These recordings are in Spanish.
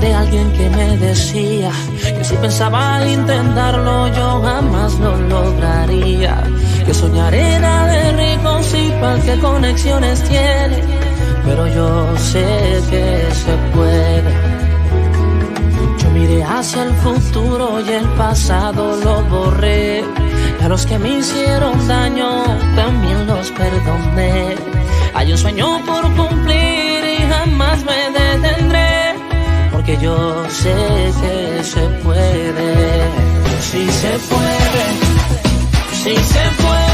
de alguien que me decía que si pensaba intentarlo yo jamás lo lograría. Que soñar era de ricos y para qué conexiones tiene, pero yo sé que se puede. Yo miré hacia el futuro y el pasado lo borré. Y a los que me hicieron daño también los perdoné. Hay un sueño por cumplir jamás me detendré, porque yo sé que se puede, si se puede, si se puede.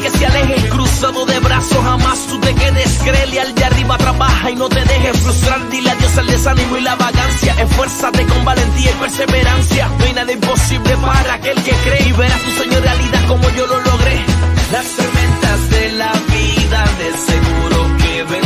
Que se aleje. Cruzado de brazos, jamás tú te quedes. Créele al de arriba, trabaja y no te dejes frustrar. Dile adiós al desánimo y la vagancia. Esfuérzate con valentía y perseverancia. No hay nada imposible para aquel que cree y verás tu sueño realidad como yo lo logré. Las tormentas de la vida de seguro que vendrán.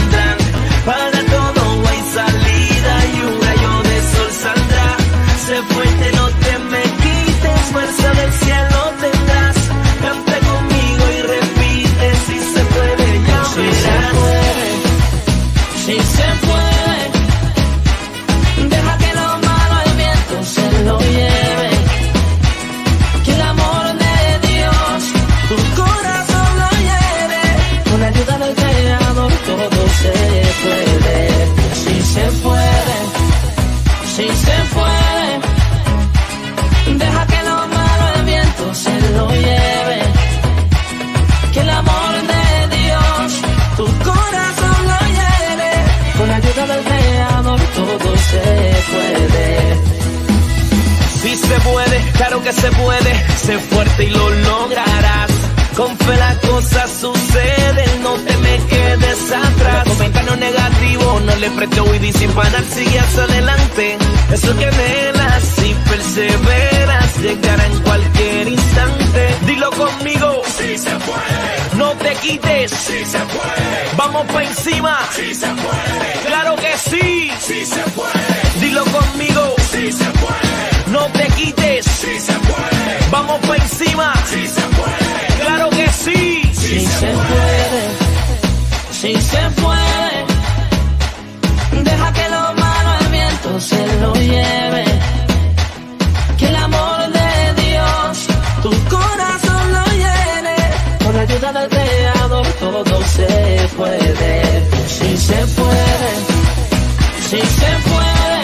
Si se puede.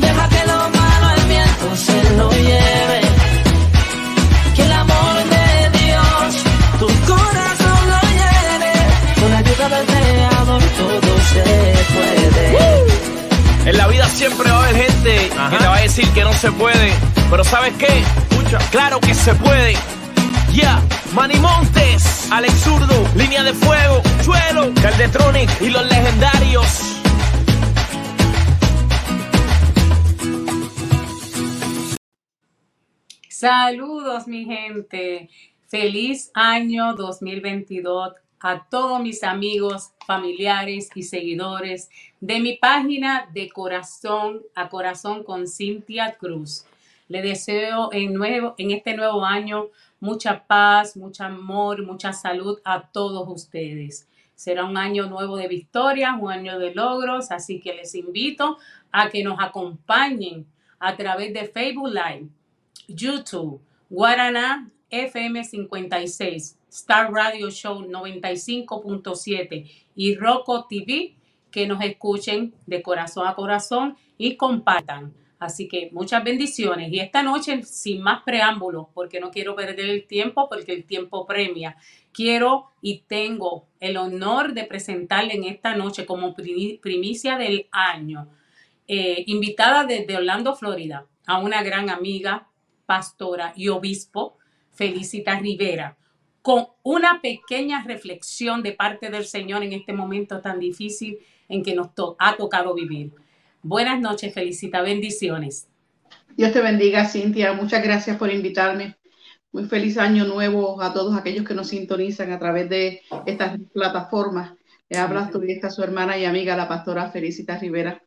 Deja que lo malo al viento se lo lleve. Que el amor de Dios tu corazón lo llene. Con ayuda del Creador todo se puede. En la vida siempre va a haber gente que te va a decir que no se puede. Pero ¿sabes qué? Claro que se puede. Ya, Manny Montes, Alex Zurdo, Línea de Fuego, Chuelo, Caldetronic y los legendarios. Saludos, mi gente. Feliz año 2022 a todos mis amigos, familiares y seguidores de mi página de corazón a corazón con Cintia Cruz. Le deseo en, nuevo, en este nuevo año mucha paz, mucho amor, mucha salud a todos ustedes. Será un año nuevo de victorias, un año de logros, así que les invito a que nos acompañen a través de Facebook Live, YouTube, Guaraná FM 56, Star Radio Show 95.7 y Roco TV, que nos escuchen de corazón a corazón y compartan. Así que muchas bendiciones. Y esta noche, sin más preámbulos, porque no quiero perder el tiempo, porque el tiempo premia, quiero y tengo el honor de presentarle en esta noche como primi- primicia del año, eh, invitada desde Orlando, Florida, a una gran amiga, pastora y obispo Felicita Rivera, con una pequeña reflexión de parte del Señor en este momento tan difícil en que nos ha tocado vivir. Buenas noches, Felicita, bendiciones. Dios te bendiga, Cintia. Muchas gracias por invitarme. Muy feliz año nuevo a todos aquellos que nos sintonizan a través de estas plataformas. Le habla tu su hermana y amiga, la pastora Felicita Rivera.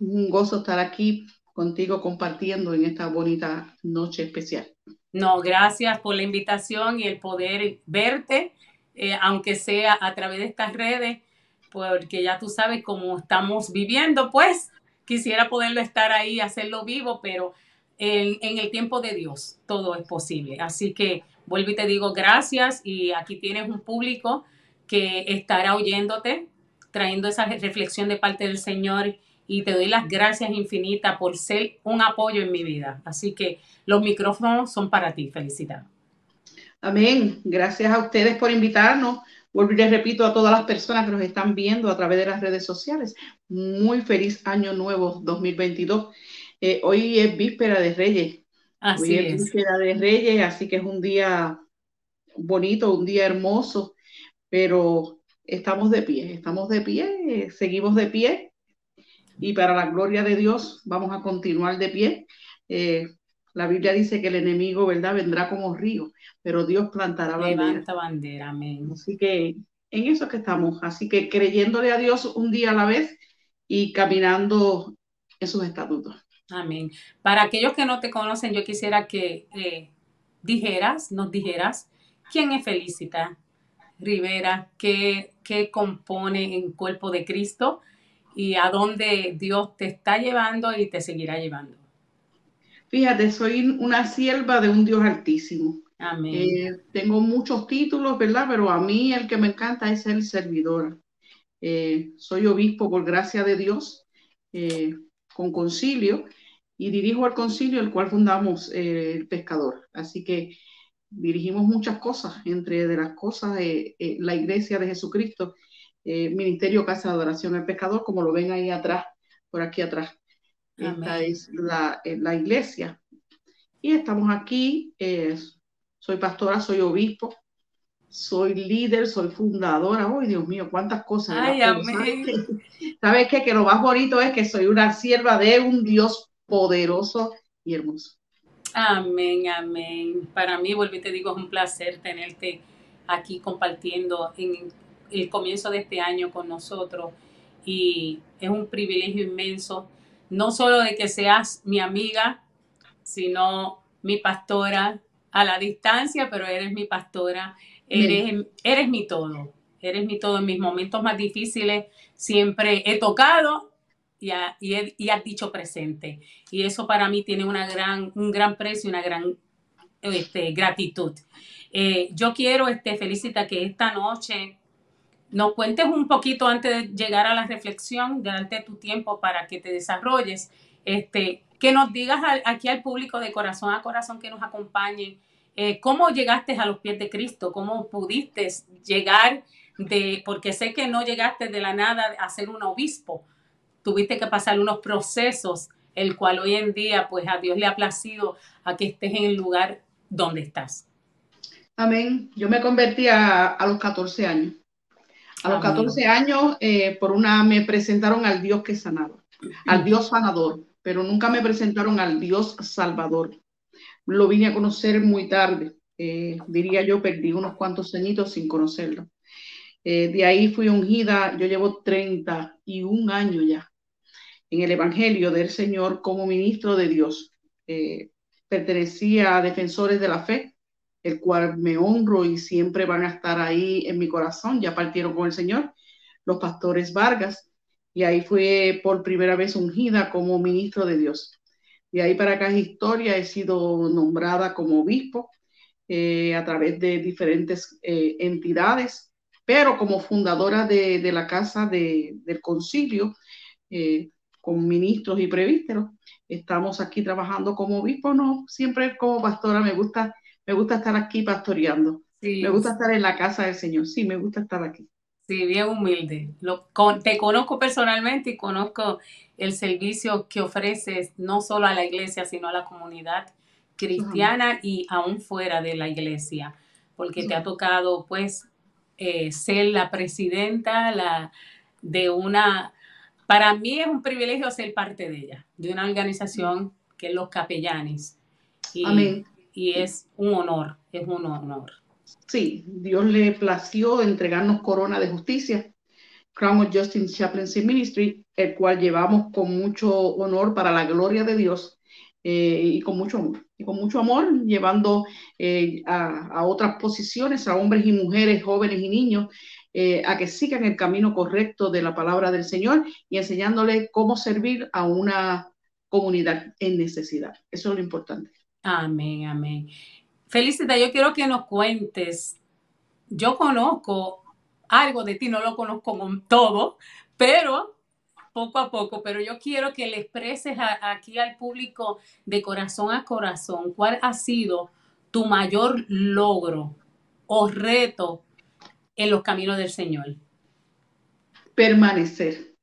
Un gozo estar aquí contigo compartiendo en esta bonita noche especial. No, gracias por la invitación y el poder verte, eh, aunque sea a través de estas redes, porque ya tú sabes cómo estamos viviendo, pues quisiera poderlo estar ahí, hacerlo vivo, pero en, en, el tiempo de Dios todo es posible. Así que vuelvo y te digo gracias y aquí tienes un público que estará oyéndote, trayendo esa reflexión de parte del Señor y te doy las gracias infinitas por ser un apoyo en mi vida. Así que los micrófonos son para ti. Felicidad. Amén. Gracias a ustedes por invitarnos. Vuelvo y les repito a todas las personas que nos están viendo a través de las redes sociales. Muy feliz año nuevo 2022. Eh, hoy es víspera de Reyes. Así hoy es, víspera de Reyes, así que es un día bonito, un día hermoso, pero estamos de pie, estamos de pie, seguimos de pie y para la gloria de Dios vamos a continuar de pie. Eh, la Biblia dice que el enemigo, ¿verdad?, vendrá como río, pero Dios plantará bandera. Levanta bandera, amén. Así que en eso es que estamos. Así que creyéndole a Dios un día a la vez y caminando en sus estatutos. Amén. Para aquellos que no te conocen, yo quisiera que eh, dijeras, nos dijeras, ¿quién es Felicita Rivera? ¿Qué, ¿Qué compone en cuerpo de Cristo? Y a dónde Dios te está llevando y te seguirá llevando. Fíjate, soy una sierva de un Dios altísimo. Amén. Eh, tengo muchos títulos, ¿verdad? Pero a mí el que me encanta es ser servidora. Eh, soy obispo por gracia de Dios, eh, con concilio, y dirijo el concilio, el cual fundamos el pescador. Así que dirigimos muchas cosas, entre de las cosas la iglesia de Jesucristo eh, Ministerio Casa de Adoración al Pescador, como lo ven ahí atrás, por aquí atrás. Esta es la, eh, la, iglesia. Y estamos aquí, eh, soy pastora, soy obispo, soy líder, soy fundadora. ¡Ay, Dios mío, cuántas cosas! Ay, amén. ¿Sabes qué? Que lo más bonito es que soy una sierva de un Dios poderoso y hermoso. Amén, amén. Para mí, vuelvo y te digo, es un placer tenerte aquí compartiendo en el comienzo de este año con nosotros. Y es un privilegio inmenso, no solo de que seas mi amiga, sino mi pastora a la distancia, pero eres mi pastora, eres, eres mi todo, eres mi todo. En mis momentos más difíciles, siempre he tocado y, y, has dicho presente. Y eso para mí tiene una gran, un gran precio y una gran este, gratitud. Eh, yo quiero, este, Felicita, que esta noche nos cuentes un poquito antes de llegar a la reflexión, de darte tu tiempo para que te desarrolles, este, que nos digas aquí al público de corazón a corazón que nos acompañe, eh, cómo llegaste a los pies de Cristo, cómo pudiste llegar de, porque sé que no llegaste de la nada a ser un obispo, tuviste que pasar unos procesos, el cual hoy en día, pues a Dios le ha placido a que estés en el lugar donde estás. Amén. Yo me convertí a, a los 14 años. A los 14 años, eh, por una me presentaron al Dios que sanaba, al Dios sanador, pero nunca me presentaron al Dios salvador. Lo vine a conocer muy tarde, eh, diría yo, perdí unos cuantos añitos sin conocerlo. Eh, de ahí fui ungida, yo llevo 31 años ya en el Evangelio del Señor como ministro de Dios. pertenecía a defensores de la fe, el cual me honro y siempre van a estar ahí en mi corazón. Ya partieron con el Señor, los pastores Vargas, y ahí fue por primera vez ungida como ministro de Dios. De ahí para acá es historia, he sido nombrada como obispo eh, a través de diferentes eh, entidades, pero como fundadora de, la Casa del Concilio, eh, con ministros y prevísteros, estamos aquí trabajando como obispo, no, siempre como pastora me gusta me gusta estar aquí pastoreando. Me gusta estar en la casa del Señor. Sí, me gusta estar aquí. Sí, bien humilde. Lo, te conozco personalmente y conozco el servicio que ofreces no solo a la iglesia, sino a la comunidad cristiana y aún fuera de la iglesia, porque te ha tocado pues eh, ser la presidenta la, de una, para mí es un privilegio ser parte de ella, de una organización que es los capellanes. Y, y es un honor, es un honor. Sí, Dios le plació entregarnos corona de justicia, Crown of Justice Chaplaincy Ministry, el cual llevamos con mucho honor para la gloria de Dios eh, y con mucho amor. Y con mucho amor, llevando eh, a, otras posiciones, a hombres y mujeres, jóvenes y niños, eh, a que sigan el camino correcto de la palabra del Señor y enseñándoles cómo servir a una comunidad en necesidad. Eso es lo importante. Amén, amén. Felicita, yo quiero que nos cuentes. Yo conozco algo de ti, no lo conozco con todo, pero poco a poco, pero yo quiero que le expreses aquí al público de corazón a corazón cuál ha sido tu mayor logro o reto en los caminos del Señor. Permanecer.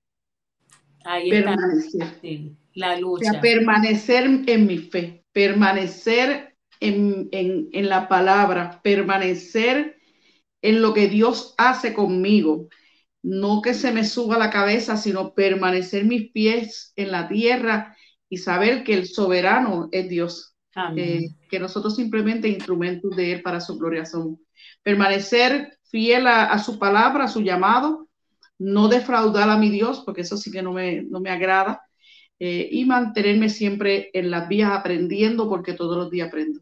Ahí permanecer. La lucha. permanecer en mi fe, permanecer en, la palabra, permanecer en lo que Dios hace conmigo. No que se me suba la cabeza, sino permanecer mis pies en la tierra y saber que el soberano es Dios. Eh, que nosotros simplemente instrumentos de Él para su gloria somos. Permanecer fiel a, su palabra, a su llamado, no defraudar a mi Dios, porque eso sí que no me, no me agrada, eh, y mantenerme siempre en las vías aprendiendo, porque todos los días aprendo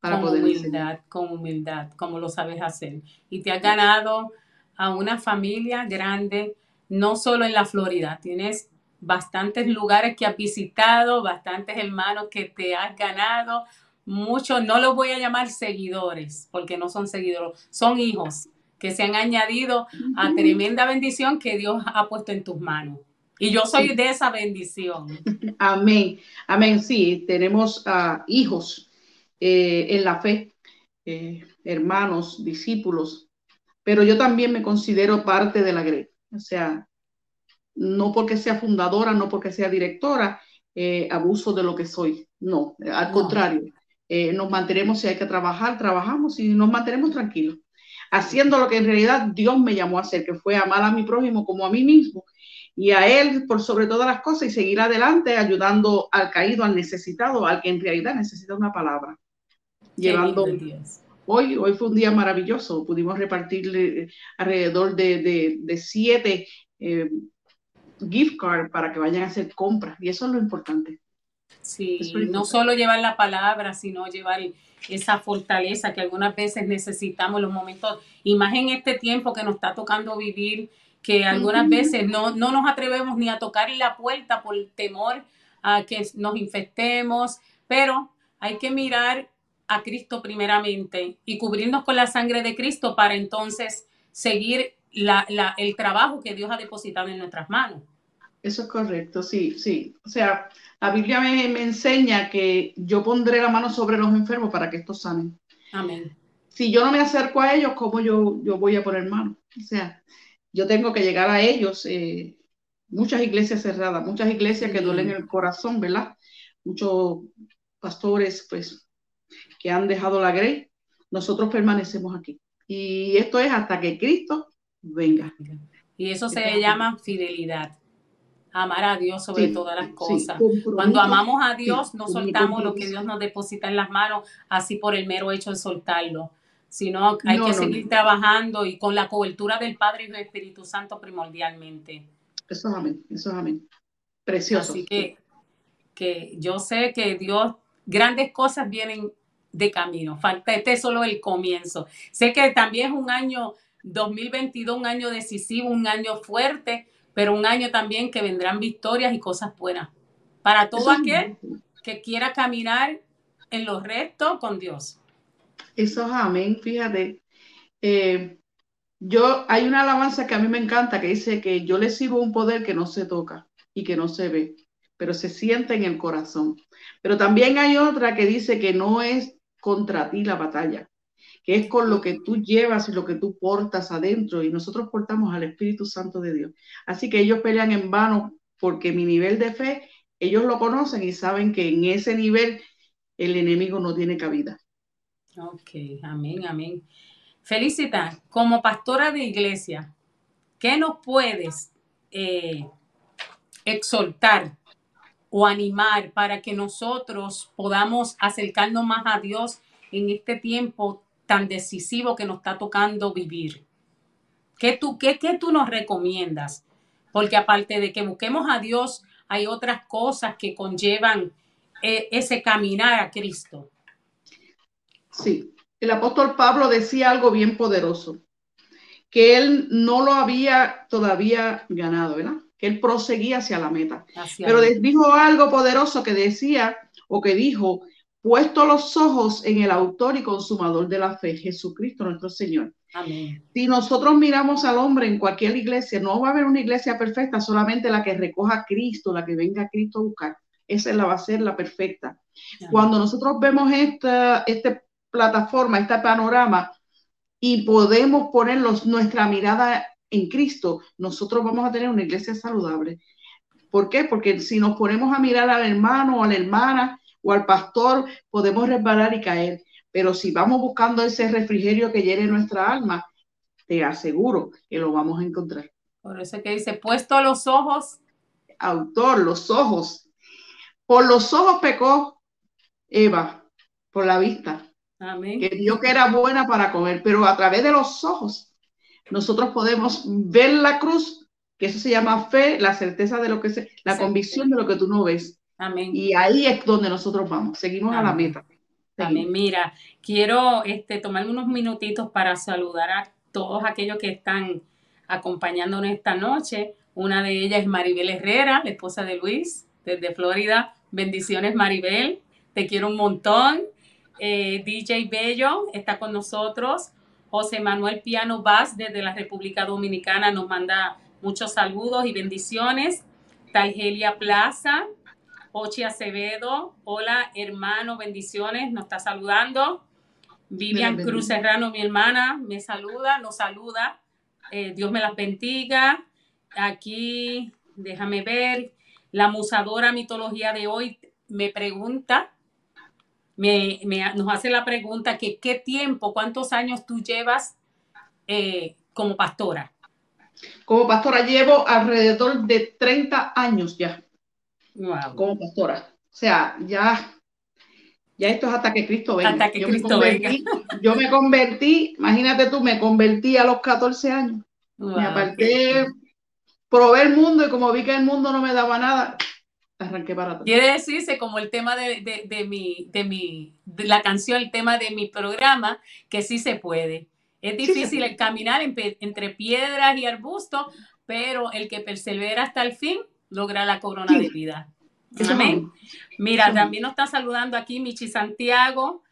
con humildad, con humildad, como lo sabes hacer. Y te has ganado a una familia grande, no solo en la Florida, tienes bastantes lugares que has visitado, bastantes hermanos que te has ganado, muchos, no los voy a llamar seguidores, porque no son seguidores, son hijos que se han añadido a tremenda bendición que Dios ha puesto en tus manos. Y yo soy de esa bendición. Amén, amén, sí, tenemos uh, hijos eh, en la fe, eh, hermanos, discípulos, pero yo también me considero parte de la GRE. O sea, no porque sea fundadora, no porque sea directora, eh, abuso de lo que soy. No, al contrario, nos mantenemos, si hay que trabajar, trabajamos y nos mantenemos tranquilos, haciendo lo que en realidad Dios me llamó a hacer, que fue amar a mi prójimo como a mí mismo y a Él por sobre todas las cosas y seguir adelante ayudando al caído, al necesitado, al que en realidad necesita una palabra. Llevando... Hoy, hoy fue un día maravilloso, pudimos repartirle alrededor de, de, siete eh, gift cards para que vayan a hacer compras y eso es lo importante. Sí, no solo llevar la palabra, sino llevar esa fortaleza que algunas veces necesitamos en los momentos, y más en este tiempo que nos está tocando vivir, que algunas veces no, no nos atrevemos ni a tocar la puerta por temor a que nos infectemos, pero hay que mirar a Cristo primeramente y cubrirnos con la sangre de Cristo para entonces seguir el trabajo que Dios ha depositado en nuestras manos. Eso es correcto, sí, sí. O sea, la Biblia me, enseña que yo pondré la mano sobre los enfermos para que estos sanen. Amén. Si yo no me acerco a ellos, ¿cómo yo, yo voy a poner mano? O sea, yo tengo que llegar a ellos. Eh, muchas iglesias cerradas, muchas iglesias que duelen el corazón, ¿verdad? Muchos pastores, pues, que han dejado la grey, nosotros permanecemos aquí. Y esto es hasta que Cristo venga. Y eso se llama fidelidad. Amar a Dios sobre todas las cosas. Cuando amamos a Dios, no soltamos lo que Dios nos deposita en las manos, así por el mero hecho de soltarlo, sino hay que seguir trabajando y con la cobertura del Padre y del Espíritu Santo primordialmente. Eso es amén, eso es amén. Precioso. Así que, que yo sé que Dios, grandes cosas vienen de camino. Falta este es solo el comienzo. Sé que también es un año 2022, un año decisivo, un año fuerte, pero un año también que vendrán victorias y cosas buenas para todo aquel que quiera caminar en los restos con Dios. Eso es amén. Fíjate, eh, yo hay una alabanza que a mí me encanta que dice que yo le sirvo un poder que no se toca y que no se ve, pero se siente en el corazón. Pero también hay otra que dice que no es contra ti la batalla, que es con lo que tú llevas y lo que tú portas adentro, y nosotros portamos al Espíritu Santo de Dios. Así que ellos pelean en vano porque mi nivel de fe, ellos lo conocen y saben que en ese nivel el enemigo no tiene cabida. Ok, amén, amén. Felicita, como pastora de iglesia, ¿qué nos puedes eh, exhortar o animar para que nosotros podamos acercarnos más a Dios en este tiempo tan decisivo que nos está tocando vivir? ¿Qué tú, qué, qué tú nos recomiendas? Porque aparte de que busquemos a Dios, hay otras cosas que conllevan eh, ese caminar a Cristo. Sí, el apóstol Pablo decía algo bien poderoso, que él no lo había todavía ganado, ¿verdad? Que él proseguía hacia la meta. Pero dijo algo poderoso que decía o que dijo, puesto los ojos en el autor y consumador de la fe, Jesucristo nuestro Señor. Amén. Si nosotros miramos al hombre en cualquier iglesia, no va a haber una iglesia perfecta, solamente la que recoja a Cristo, la que venga a Cristo a buscar. Esa la va a ser la perfecta. Cuando nosotros vemos esta, esta plataforma, este panorama, y podemos poner nuestra mirada en Cristo, nosotros vamos a tener una iglesia saludable. ¿Por qué? Porque si nos ponemos a mirar al hermano o a la hermana o al pastor, podemos resbalar y caer. Pero si vamos buscando ese refrigerio que llene nuestra alma, te aseguro que lo vamos a encontrar. Por eso que dice, puesto los ojos. Autor, los ojos. Por los ojos pecó Eva, por la vista. Amén. Que vio que era buena para comer, pero a través de los ojos nosotros podemos ver la cruz, que eso se llama fe, la certeza de lo que se, la convicción de lo que tú no ves. Amén. Y ahí es donde nosotros vamos, seguimos a la meta. Amén. Mira, quiero este, tomarme unos minutitos para saludar a todos aquellos que están acompañándonos esta noche. Una de ellas es Maribel Herrera, la esposa de Luis, desde Florida. Bendiciones, Maribel. Te quiero un montón. Eh, DJ Bello está con nosotros. José Manuel Piano Vaz, desde la República Dominicana, nos manda muchos saludos y bendiciones. Talgelia Plaza, Ochi Acevedo, hola hermano, bendiciones, nos está saludando. Vivian Cruz Serrano, mi hermana, me saluda, nos saluda. Eh, Dios me las bendiga. Aquí, déjame ver, la musadora mitología de hoy me pregunta, me, nos hace la pregunta que qué tiempo, cuántos años tú llevas eh, como pastora. Como pastora llevo alrededor de 30 años ya como pastora. O sea, ya, ya esto es hasta que Cristo venga. Hasta que yo Cristo me venga. Yo me convertí, imagínate tú, me convertí a los 14 años. Me aparté, probé el mundo y como vi que el mundo no me daba nada, arranqué para atrás. Quiere decirse como el tema de, de, de mi, de mi, de la canción, el tema de mi programa, que sí se puede. Es difícil el caminar entre piedras y arbustos, pero el que persevera hasta el fin logra la corona de vida. Amén. Mira, también nos está saludando aquí Michi Santiago.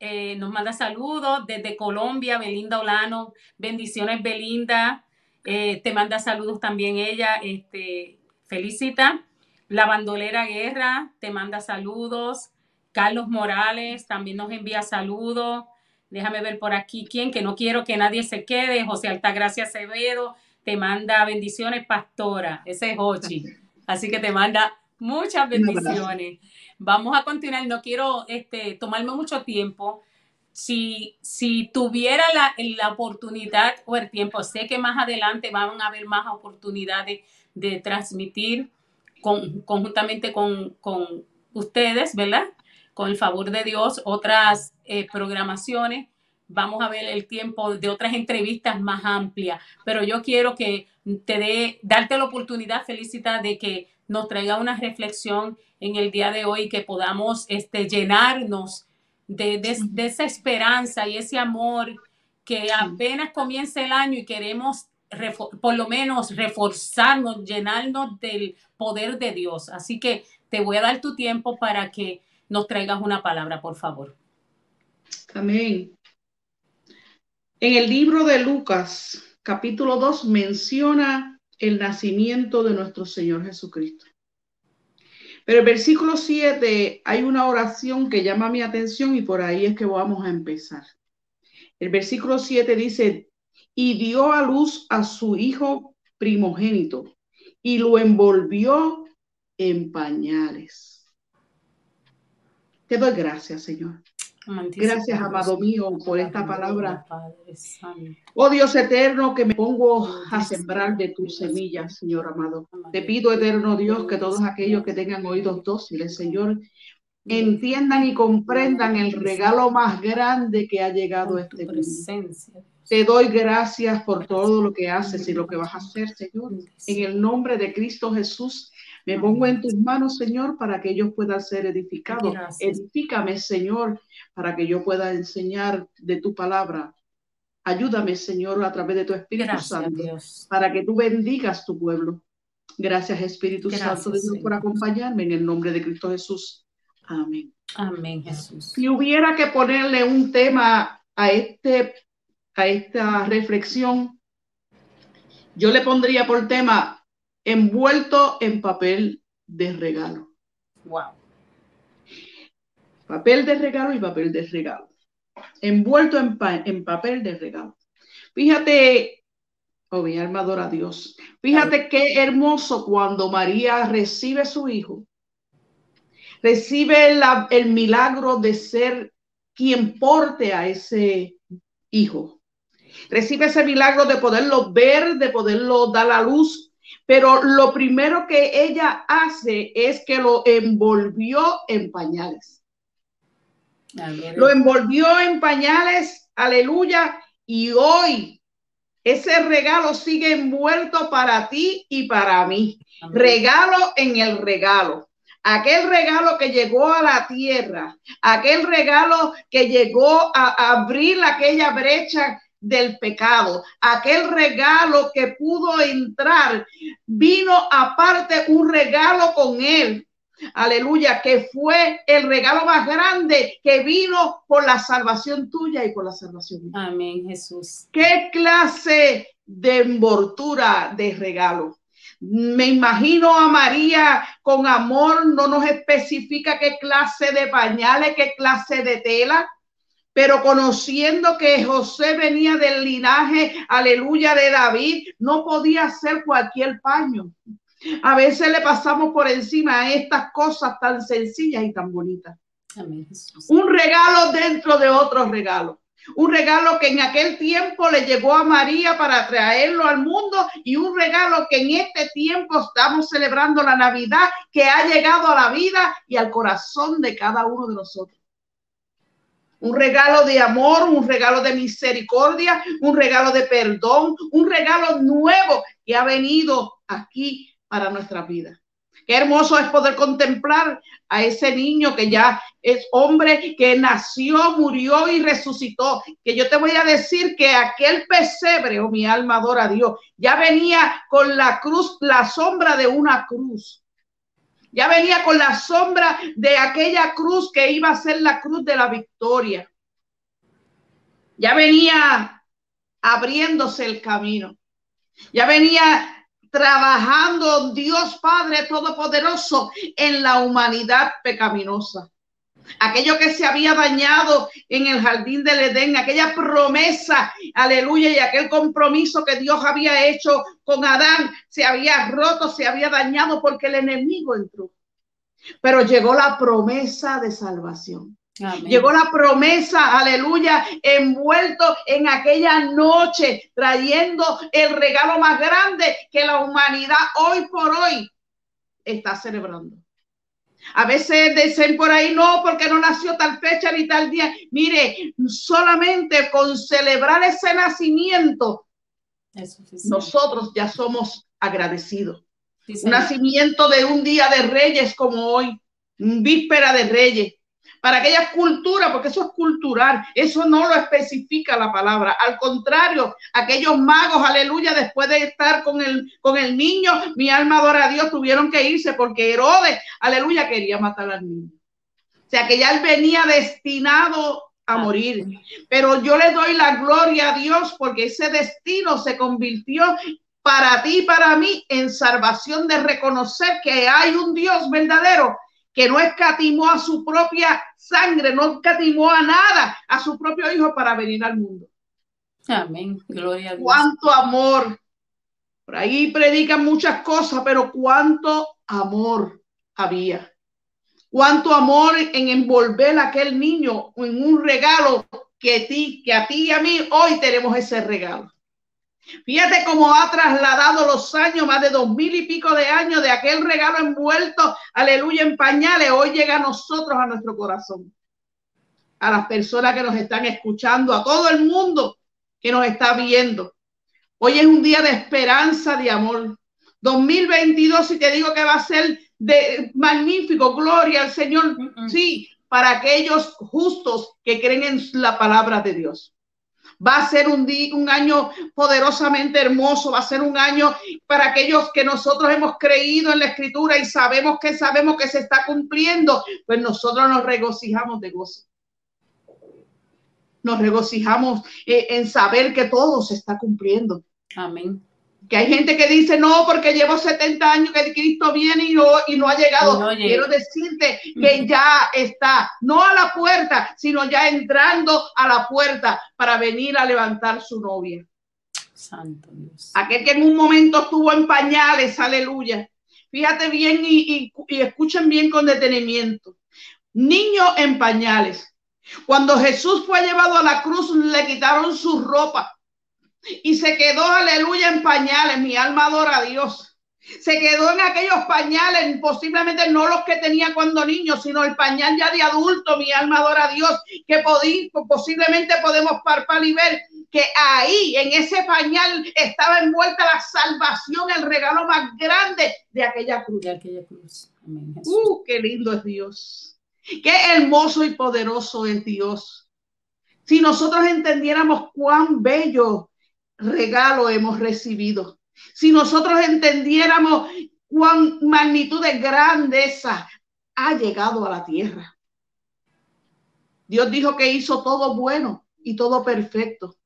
Eh, nos manda saludos desde Colombia, Belinda Olano. Bendiciones, Belinda. Eh, te manda saludos también ella. Este, felicita. La bandolera Guerra te manda saludos. Carlos Morales también nos envía saludos. Déjame ver por aquí quién, que no quiero que nadie se quede. José Altagracia Acevedo te manda bendiciones, pastora. Ese es Hochi. Así que te manda muchas bendiciones. Vamos a continuar. No quiero este, tomarme mucho tiempo. Si, si tuviera la, la, oportunidad o el tiempo, sé que más adelante van a haber más oportunidades de transmitir con, conjuntamente con, con, ustedes, ¿verdad? Con el favor de Dios, otras eh, programaciones. Vamos a ver el tiempo de otras entrevistas más amplias, pero yo quiero que te dé, darte la oportunidad, Felicita, de que nos traiga una reflexión en el día de hoy, que podamos este, llenarnos de, de, esa esperanza y ese amor que apenas comienza el año y queremos por lo menos reforzarnos, llenarnos del poder de Dios. Así que te voy a dar tu tiempo para que nos traigas una palabra, por favor. Amén. En el libro de Lucas, capítulo 2 menciona el nacimiento de nuestro Señor Jesucristo. Pero el versículo 7 hay una oración que llama mi atención y por ahí es que vamos a empezar. El versículo 7 dice, y dio a luz a su hijo primogénito y lo envolvió en pañales. Te doy gracias, Señor. Gracias, amado mío, por esta palabra. Oh Dios eterno, que me pongo a sembrar de tus semillas, Señor amado. Te pido, eterno Dios, que todos aquellos que tengan oídos dóciles, Señor, entiendan y comprendan el regalo más grande que ha llegado a este mundo. Te doy gracias por todo lo que haces y lo que vas a hacer, Señor. En el nombre de Cristo Jesús, me pongo en tus manos, Señor, para que ellos puedan ser edificados. Edifícame, Señor, para que yo pueda enseñar de tu palabra. Ayúdame, Señor, a través de tu Espíritu Santo, para que tú bendigas tu pueblo. Gracias, Espíritu Santo de Dios, por acompañarme en el nombre de Cristo Jesús. Amén. Amén, Jesús. Si hubiera que ponerle un tema a este a esta reflexión, yo le pondría por tema envuelto en papel de regalo. Wow. Papel de regalo y papel de regalo. Envuelto en, en papel de regalo. Fíjate, oh mi alma adora a Dios. Fíjate qué hermoso cuando María recibe su hijo. Recibe el milagro de ser quien porte a ese hijo. Recibe ese milagro de poderlo ver, de poderlo dar a luz, pero lo primero que ella hace es que lo envolvió en pañales. Lo envolvió en pañales, aleluya, y hoy ese regalo sigue envuelto para ti y para mí. Regalo en el regalo. Aquel regalo que llegó a la tierra, aquel regalo que llegó a abrir aquella brecha del pecado. Aquel regalo que pudo entrar, vino aparte un regalo con él. Aleluya, que fue el regalo más grande que vino por la salvación tuya y por la salvación mía. Amén, Jesús. ¿Qué clase de envoltura de regalo? Me imagino a María con amor, no nos especifica qué clase de pañales, qué clase de tela, pero conociendo que José venía del linaje, aleluya, de David, no podía ser cualquier paño. A veces le pasamos por encima a estas cosas tan sencillas y tan bonitas. Un regalo dentro de otro regalo. Un regalo que en aquel tiempo le llegó a María para traerlo al mundo y un regalo que en este tiempo estamos celebrando la Navidad que ha llegado a la vida y al corazón de cada uno de nosotros un regalo de amor, un regalo de misericordia, un regalo de perdón, un regalo nuevo que ha venido aquí para nuestra vida. Qué hermoso es poder contemplar a ese niño que ya es hombre, que nació, murió y resucitó. Que yo te voy a decir que aquel pesebre, o oh, mi alma adora a Dios, ya venía con la cruz, la sombra de una cruz. Ya venía con la sombra de aquella cruz que iba a ser la cruz de la victoria. Ya venía abriéndose el camino. Ya venía trabajando Dios Padre Todopoderoso en la humanidad pecaminosa. Aquello que se había dañado en el jardín del Edén, aquella promesa, aleluya, y aquel compromiso que Dios había hecho con Adán, se había roto, se había dañado porque el enemigo entró. Pero llegó la promesa de salvación. Llegó la promesa, aleluya, envuelto en aquella noche, trayendo el regalo más grande que la humanidad hoy por hoy está celebrando. A veces dicen por ahí, no, porque no nació tal fecha ni tal día. Mire, solamente con celebrar ese nacimiento, nosotros ya somos agradecidos. un nacimiento de un día de reyes como hoy, víspera de reyes para aquellas culturas, porque eso es cultural, eso no lo especifica la palabra. Al contrario, aquellos magos, aleluya, después de estar con el, con el niño, mi alma adora a Dios, tuvieron que irse porque Herodes, aleluya, quería matar al niño. O sea que ya él venía destinado a morir. Pero yo le doy la gloria a Dios porque ese destino se convirtió para ti y para mí en salvación de reconocer que hay un Dios verdadero que no escatimó a su propia sangre, no escatimó a nada, a su propio hijo para venir al mundo. Amén. Gloria a Dios. Cuánto amor. Por ahí predican muchas cosas, pero cuánto amor había. Cuánto amor en envolver a aquel niño en un regalo que, ti, que a ti y a mí hoy tenemos ese regalo. Fíjate cómo ha trasladado los años, más de dos mil y pico de años de aquel regalo envuelto, aleluya, en pañales. Hoy llega a nosotros, a nuestro corazón. A las personas que nos están escuchando, a todo el mundo que nos está viendo. Hoy es un día de esperanza, de amor. 2022, y te digo que va a ser de magnífico, gloria al Señor. Sí, para aquellos justos que creen en la palabra de Dios. Va a ser un, día, un año poderosamente hermoso, va a ser un año para aquellos que nosotros hemos creído en la escritura y sabemos que sabemos que se está cumpliendo, pues nosotros nos regocijamos de gozo. Nos regocijamos eh, en saber que todo se está cumpliendo. Amén. Que hay gente que dice, no, porque llevo 70 años que Cristo viene y no, y no ha llegado. Quiero decirte que ya está, no a la puerta, sino ya entrando a la puerta para venir a levantar su novia. Santo Dios. Aquel que en un momento estuvo en pañales, aleluya. Fíjate bien y, y escuchen bien con detenimiento. Niño en pañales. Cuando Jesús fue llevado a la cruz, le quitaron su ropa y se quedó, aleluya, en pañales. Mi alma adora a Dios. Se quedó en aquellos pañales, posiblemente no los que tenía cuando niño, sino el pañal ya de adulto. Mi alma adora a Dios, que posiblemente podemos parpar y ver que ahí, en ese pañal, estaba envuelta la salvación, el regalo más grande de aquella cruz. De aquella cruz. uh, qué lindo es Dios. Qué hermoso y poderoso es Dios. Si nosotros entendiéramos cuán bello regalo hemos recibido. Si nosotros entendiéramos cuán magnitud de grandeza ha llegado a la tierra. Dios dijo que hizo todo bueno y todo perfecto.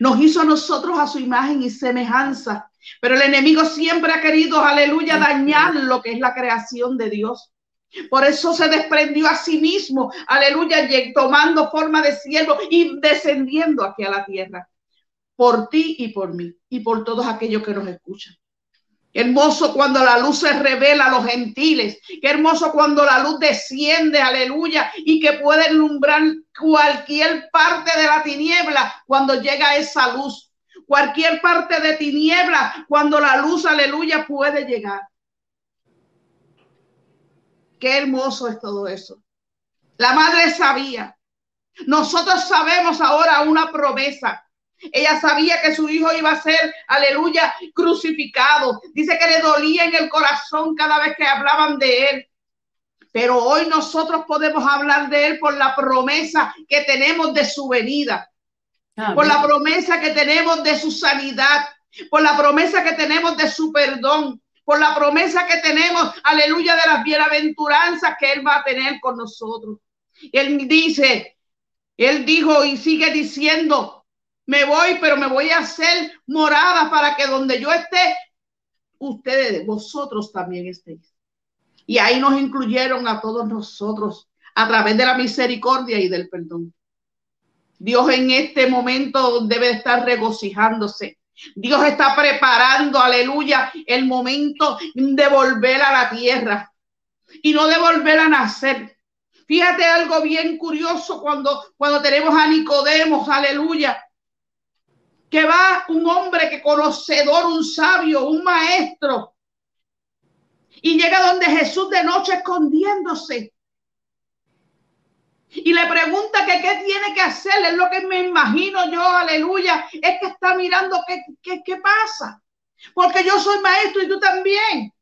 Nos hizo a nosotros a su imagen y semejanza, pero el enemigo siempre ha querido, aleluya, dañar lo que es la creación de Dios. Por eso se desprendió a sí mismo, aleluya, tomando forma de cielo y descendiendo aquí a la tierra por ti y por mí y por todos aquellos que nos escuchan. hermoso cuando la luz se revela a los gentiles. Qué hermoso cuando la luz desciende, aleluya, y que puede alumbrar cualquier parte de la tiniebla cuando llega esa luz. Cualquier parte de tiniebla cuando la luz, aleluya, puede llegar. Qué hermoso es todo eso. La madre sabía. Nosotros sabemos ahora una promesa ella sabía que su hijo iba a ser, aleluya, crucificado. Dice que le dolía en el corazón cada vez que hablaban de él. Pero hoy nosotros podemos hablar de él por la promesa que tenemos de su venida, por la promesa que tenemos de su sanidad, por la promesa que tenemos de su perdón, por la promesa que tenemos, aleluya, de las bienaventuranzas que él va a tener con nosotros. Él dice, él dijo y sigue diciendo, me voy, pero me voy a hacer morada para que donde yo esté, ustedes, vosotros también estéis. Y ahí nos incluyeron a todos nosotros a través de la misericordia y del perdón. Dios en este momento debe estar regocijándose. Dios está preparando, aleluya, el momento de volver a la tierra y no de volver a nacer. Fíjate algo bien curioso cuando, cuando tenemos a Nicodemos, aleluya, que va un hombre que conocedor, un sabio, un maestro, y llega donde Jesús de noche escondiéndose. Y le pregunta que qué tiene que hacer, es lo que me imagino yo, aleluya, es que está mirando qué, qué, qué pasa. Porque yo soy maestro y tú también.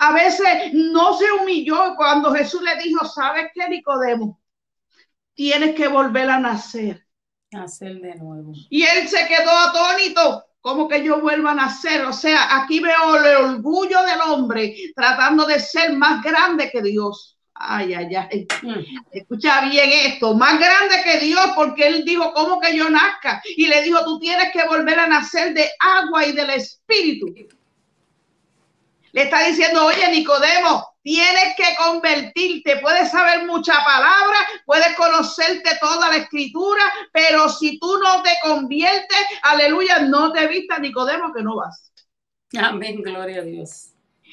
A veces no se humilló cuando Jesús le dijo, ¿sabes qué, Nicodemo? Tienes que volver a nacer. Nacer de nuevo. Y él se quedó atónito. como que yo vuelva a nacer? O sea, aquí veo el orgullo del hombre tratando de ser más grande que Dios. Ay, ay, ay. Escucha bien esto, más grande que Dios, porque él dijo, ¿cómo que yo nazca? Y le dijo, tú tienes que volver a nacer de agua y del espíritu. Le está diciendo, oye, Nicodemo, Tienes que convertirte, puedes saber mucha palabra, puedes conocerte toda la escritura, pero si tú no te conviertes, aleluya, no te vistas Nicodemo que no vas. Amén, gloria a Dios.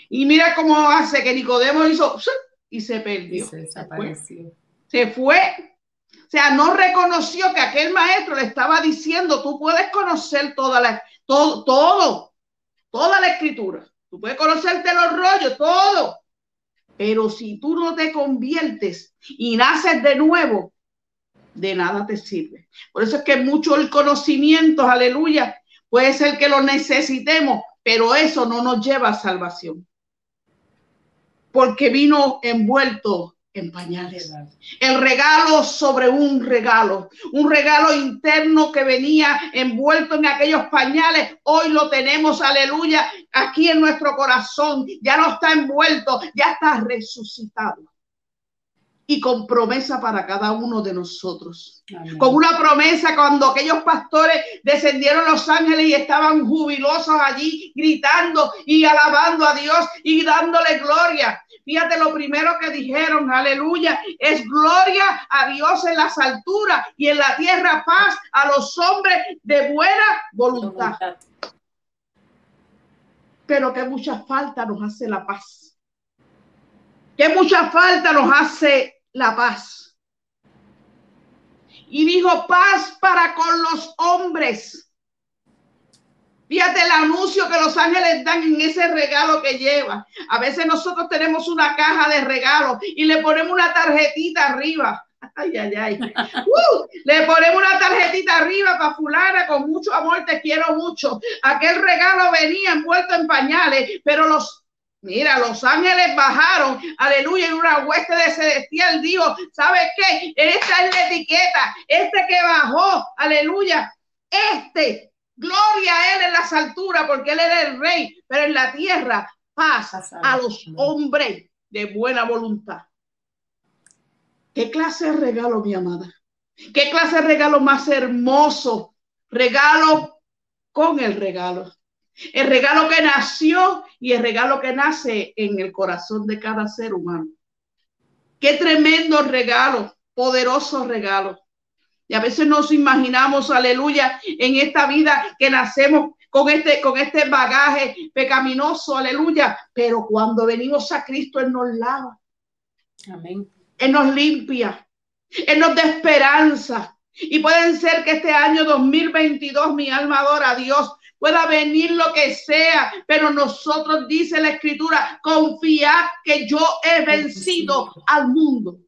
Y mira cómo hace que Nicodemo hizo y se perdió. Se desapareció. Se fue. O sea, no reconoció que aquel maestro le estaba diciendo, tú puedes conocer toda la, todo, todo, toda la escritura. Tú puedes conocerte los rollos, todo. Pero si tú no te conviertes y naces de nuevo, de nada te sirve. Por eso es que mucho el conocimiento, aleluya, puede ser que lo necesitemos, pero eso no nos lleva a salvación. Porque vino envuelto en pañales. El regalo sobre un regalo, un regalo interno que venía envuelto en aquellos pañales, hoy lo tenemos, aleluya, aquí en nuestro corazón, ya no está envuelto, ya está resucitado y con promesa para cada uno de nosotros. Con una promesa cuando aquellos pastores descendieron los ángeles y estaban jubilosos allí, gritando y alabando a Dios y dándole gloria. Fíjate, lo primero que dijeron, aleluya, es gloria a Dios en las alturas y en la tierra paz a los hombres de buena voluntad. Pero que mucha falta nos hace la paz. Que mucha falta nos hace la paz. Y dijo paz para con los hombres. Fíjate el anuncio que los ángeles dan en ese regalo que lleva. A veces nosotros tenemos una caja de regalos y le ponemos una tarjetita arriba. Ay, ay, ay. Uh, le ponemos una tarjetita arriba para fulana con mucho amor, te quiero mucho. Aquel regalo venía envuelto en pañales, pero los Mira, los ángeles bajaron, aleluya, y una hueste de celestial dijo, ¿sabes qué? Esta es la etiqueta, este que bajó, aleluya, este, gloria a él en las alturas, porque él era el rey, pero en la tierra, paz a los hombres de buena voluntad. ¿Qué clase de regalo, mi amada? ¿Qué clase de regalo más hermoso? Regalo con el regalo. El regalo que nació y el regalo que nace en el corazón de cada ser humano. Qué tremendo regalo, poderoso regalo. Y a veces nos imaginamos, aleluya, en esta vida que nacemos con este, con este bagaje pecaminoso, aleluya. Pero cuando venimos a Cristo, Él nos lava. Amén. Él nos limpia. Él nos da esperanza. Y pueden ser que este año 2022 mi alma adora a Dios pueda venir lo que sea, pero nosotros, dice la escritura, confiad que yo he vencido al mundo.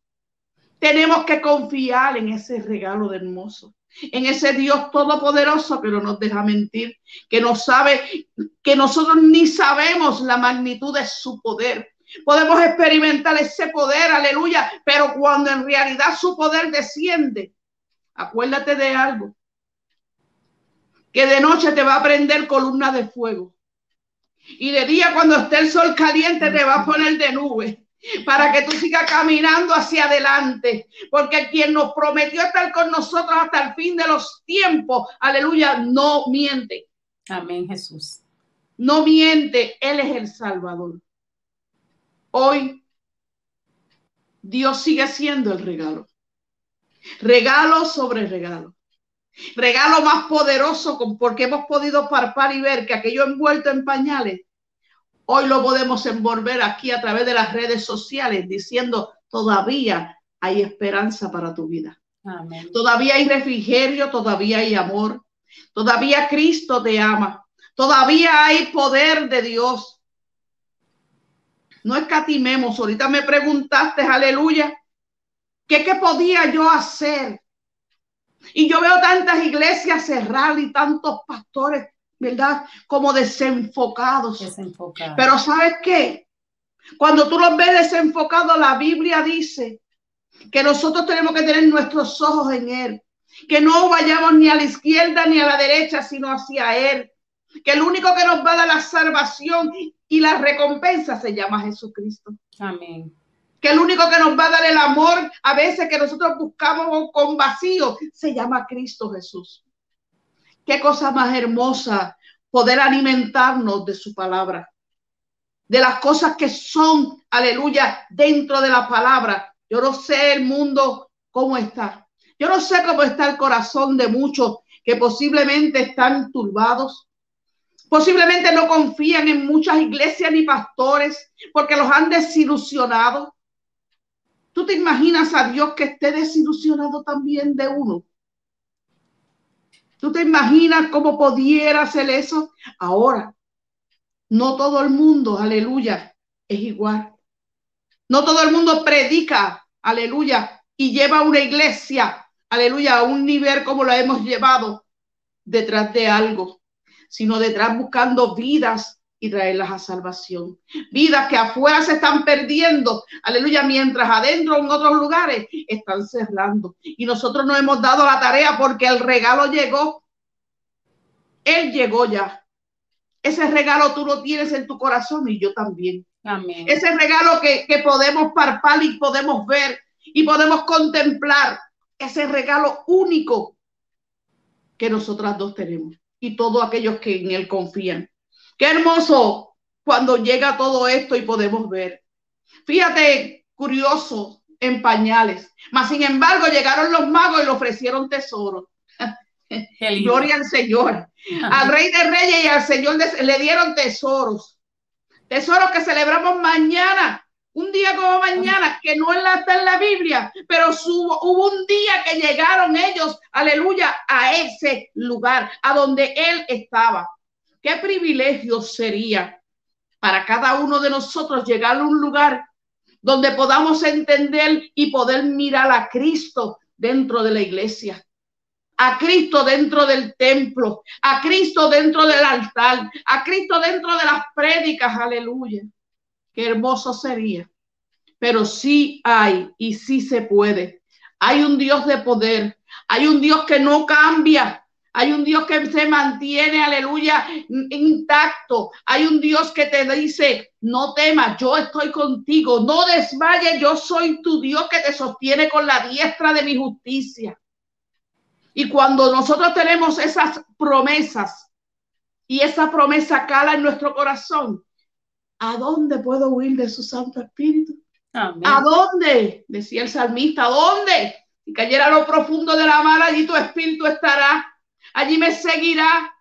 Tenemos que confiar en ese regalo de hermoso, en ese Dios todopoderoso que no nos deja mentir, que no sabe, que nosotros ni sabemos la magnitud de su poder. Podemos experimentar ese poder, aleluya, pero cuando en realidad su poder desciende, acuérdate de algo, que de noche te va a prender columna de fuego. Y de día cuando esté el sol caliente te va a poner de nube para que tú sigas caminando hacia adelante, porque quien nos prometió estar con nosotros hasta el fin de los tiempos, aleluya, no miente. Amén, Jesús. No miente, Él es el Salvador. Hoy Dios sigue siendo el regalo. Regalo sobre regalo. Regalo más poderoso porque hemos podido parpar y ver que aquello envuelto en pañales, hoy lo podemos envolver aquí a través de las redes sociales diciendo, todavía hay esperanza para tu vida. Todavía hay refrigerio, todavía hay amor, todavía Cristo te ama, todavía hay poder de Dios. No escatimemos, ahorita me preguntaste, aleluya, ¿qué, qué podía yo hacer? Y yo veo tantas iglesias cerradas y tantos pastores, ¿verdad? Como desenfocados. Pero ¿sabes qué? Cuando tú los ves desenfocados, la Biblia dice que nosotros tenemos que tener nuestros ojos en Él. Que no vayamos ni a la izquierda ni a la derecha, sino hacia Él. Que el único que nos va a dar la salvación y la recompensa se llama Jesucristo. Amén que el único que nos va a dar el amor a veces que nosotros buscamos con vacío se llama Cristo Jesús. Qué cosa más hermosa poder alimentarnos de su palabra, de las cosas que son, aleluya, dentro de la palabra. Yo no sé el mundo cómo está. Yo no sé cómo está el corazón de muchos que posiblemente están turbados, posiblemente no confían en muchas iglesias ni pastores porque los han desilusionado. ¿Tú te imaginas a Dios que esté desilusionado también de uno? ¿Tú te imaginas cómo pudiera hacer eso? Ahora, no todo el mundo, aleluya, es igual. No todo el mundo predica, aleluya, y lleva una iglesia, aleluya, a un nivel como lo hemos llevado detrás de algo, sino detrás buscando vidas y traerlas a salvación. Vidas que afuera se están perdiendo, aleluya, mientras adentro en otros lugares están cerrando. Y nosotros no hemos dado la tarea porque el regalo llegó. Él llegó ya. Ese regalo tú lo tienes en tu corazón y yo también. Amén. Ese regalo que, que podemos parpar y podemos ver y podemos contemplar. Ese regalo único que nosotras dos tenemos y todos aquellos que en él confían. Qué hermoso cuando llega todo esto y podemos ver. Fíjate, curioso, en pañales. Mas, sin embargo, llegaron los magos y le ofrecieron tesoros. Gloria al Señor. Al Rey de Reyes y al Señor le dieron tesoros. Tesoros que celebramos mañana. Un día como mañana, que no está en la Biblia, pero hubo un día que llegaron ellos, aleluya, a ese lugar, a donde Él estaba. Qué privilegio sería para cada uno de nosotros llegar a un lugar donde podamos entender y poder mirar a Cristo dentro de la iglesia, a Cristo dentro del templo, a Cristo dentro del altar, a Cristo dentro de las prédicas, aleluya. Qué hermoso sería. Pero sí hay y sí se puede. Hay un Dios de poder, hay un Dios que no cambia, hay un Dios que se mantiene, aleluya, intacto. Hay un Dios que te dice, no temas, yo estoy contigo. No desmayes, yo soy tu Dios que te sostiene con la diestra de mi justicia. Y cuando nosotros tenemos esas promesas y esa promesa cala en nuestro corazón, ¿a dónde puedo huir de su Santo Espíritu? ¿A dónde? Decía el salmista, ¿a dónde? Si cayera a lo profundo de la mar, allí tu espíritu estará allí me seguirá.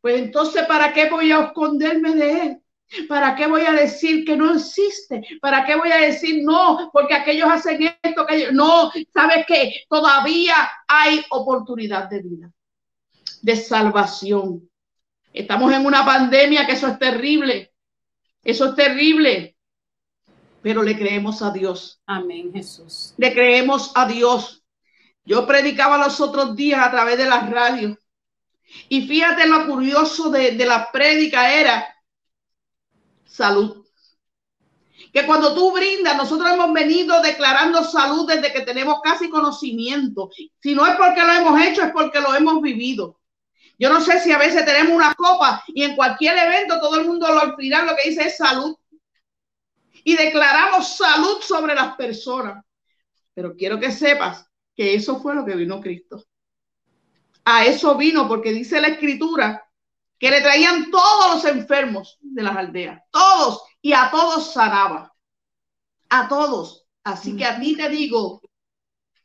Pues entonces, ¿para qué voy a esconderme de él? ¿Para qué voy a decir que no existe? ¿Para qué voy a decir no? Porque aquellos hacen esto, que no, ¿sabes qué? Todavía hay oportunidad de vida, de salvación. Estamos en una pandemia que eso es terrible. Eso es terrible. Pero le creemos a Dios. Amén, Jesús. Le creemos a Dios. Yo predicaba los otros días a través de las radios y fíjate lo curioso de, la prédica era salud. Que cuando tú brindas, nosotros hemos venido declarando salud desde que tenemos casi conocimiento. Si no es porque lo hemos hecho, es porque lo hemos vivido. Yo no sé si a veces tenemos una copa y en cualquier evento todo el mundo al final lo que dice es salud. Y declaramos salud sobre las personas. Pero quiero que sepas que eso fue lo que vino Cristo. A eso vino, porque dice la escritura que le traían todos los enfermos de las aldeas, todos, y a todos sanaba. A todos. Así que a ti te digo,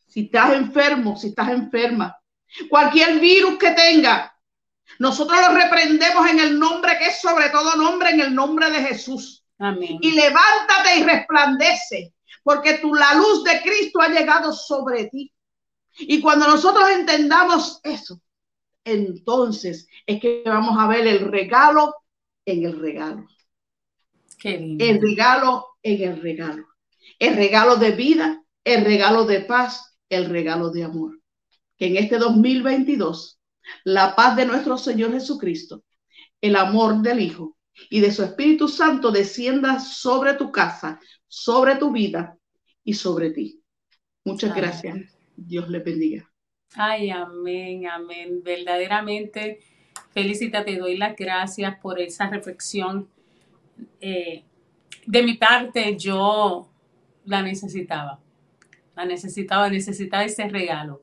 si estás enfermo, si estás enferma, cualquier virus que tenga, nosotros lo reprendemos en el nombre que es sobre todo nombre, en el nombre de Jesús. Amén. Y levántate y resplandece, porque tu, la luz de Cristo ha llegado sobre ti. Y cuando nosotros entendamos eso, entonces es que vamos a ver el regalo en el regalo. El regalo en el regalo. El regalo de vida, el regalo de paz, el regalo de amor. Que en este 2022, la paz de nuestro Señor Jesucristo, el amor del Hijo y de su Espíritu Santo descienda sobre tu casa, sobre tu vida y sobre ti. Muchas gracias. Dios le bendiga. Ay, amén, amén. Verdaderamente, felicita, te doy las gracias por esa reflexión. Eh, de mi parte, yo la necesitaba. La necesitaba, necesitaba ese regalo.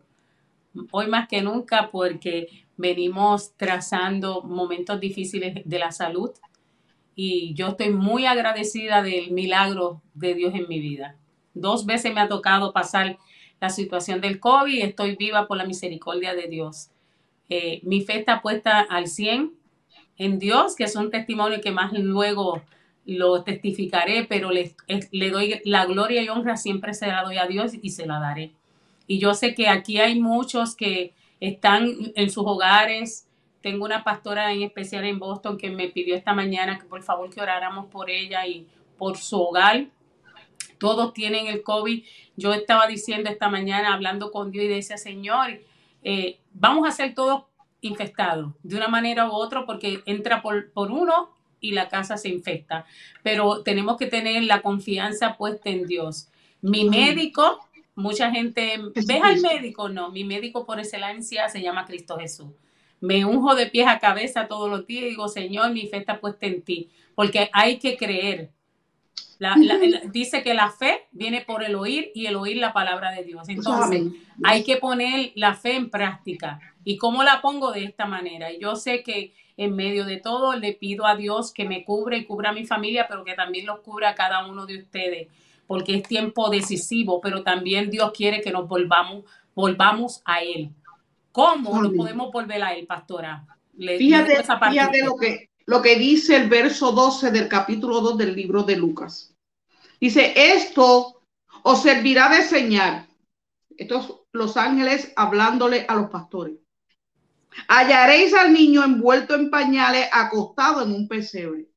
Hoy más que nunca porque venimos trazando momentos difíciles de la salud y yo estoy muy agradecida del milagro de Dios en mi vida. Dos veces me ha tocado pasar la situación del COVID, estoy viva por la misericordia de Dios. Eh, mi fe está puesta al 100 en Dios, que es un testimonio que más luego lo testificaré, pero le, le doy la gloria y honra, siempre se la doy a Dios y se la daré. Y yo sé que aquí hay muchos que están en sus hogares. Tengo una pastora en especial en Boston que me pidió esta mañana que por favor que oráramos por ella y por su hogar. Todos tienen el COVID. Yo estaba diciendo esta mañana, hablando con Dios y decía, Señor, eh, vamos a ser todos infestados de una manera u otra porque entra por, por uno y la casa se infecta. Pero tenemos que tener la confianza puesta en Dios. Mi médico, mucha gente, ¿ves al médico? No, mi médico por excelencia se llama Cristo Jesús. Me unjo de pies a cabeza todos los días y digo, Señor, mi fe está puesta en ti, porque hay que creer. Dice que la fe viene por el oír y el oír la palabra de Dios. Entonces, hay que poner la fe en práctica. ¿Y cómo la pongo de esta manera? Yo sé que en medio de todo le pido a Dios que me cubra y cubra a mi familia, pero que también los cubra a cada uno de ustedes, porque es tiempo decisivo, pero también Dios quiere que nos volvamos, a Él. ¿Cómo nos podemos volver a Él, pastora? fíjate, fíjate lo, que, lo que dice el verso 12 del capítulo 2 del libro de Lucas. Dice, esto os servirá de señal. Estos los ángeles hablándole a los pastores. Hallaréis al niño envuelto en pañales, acostado en un pesebre.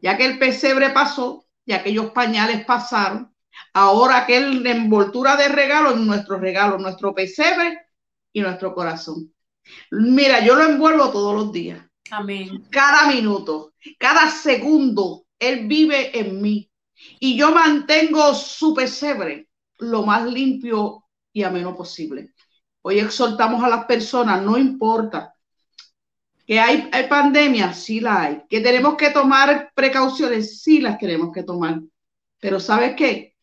Ya que el pesebre pasó, y aquellos pañales pasaron, ahora aquel envoltura de regalo en nuestro regalo, nuestro pesebre y nuestro corazón. Mira, yo lo envuelvo todos los días. Amén. Cada minuto, cada segundo, Él vive en mí. Y yo mantengo su pesebre lo más limpio y ameno posible. Hoy exhortamos a las personas, no importa. Que hay, hay pandemia, sí la hay. Que tenemos que tomar precauciones, sí las tenemos que tomar. Pero ¿sabes qué?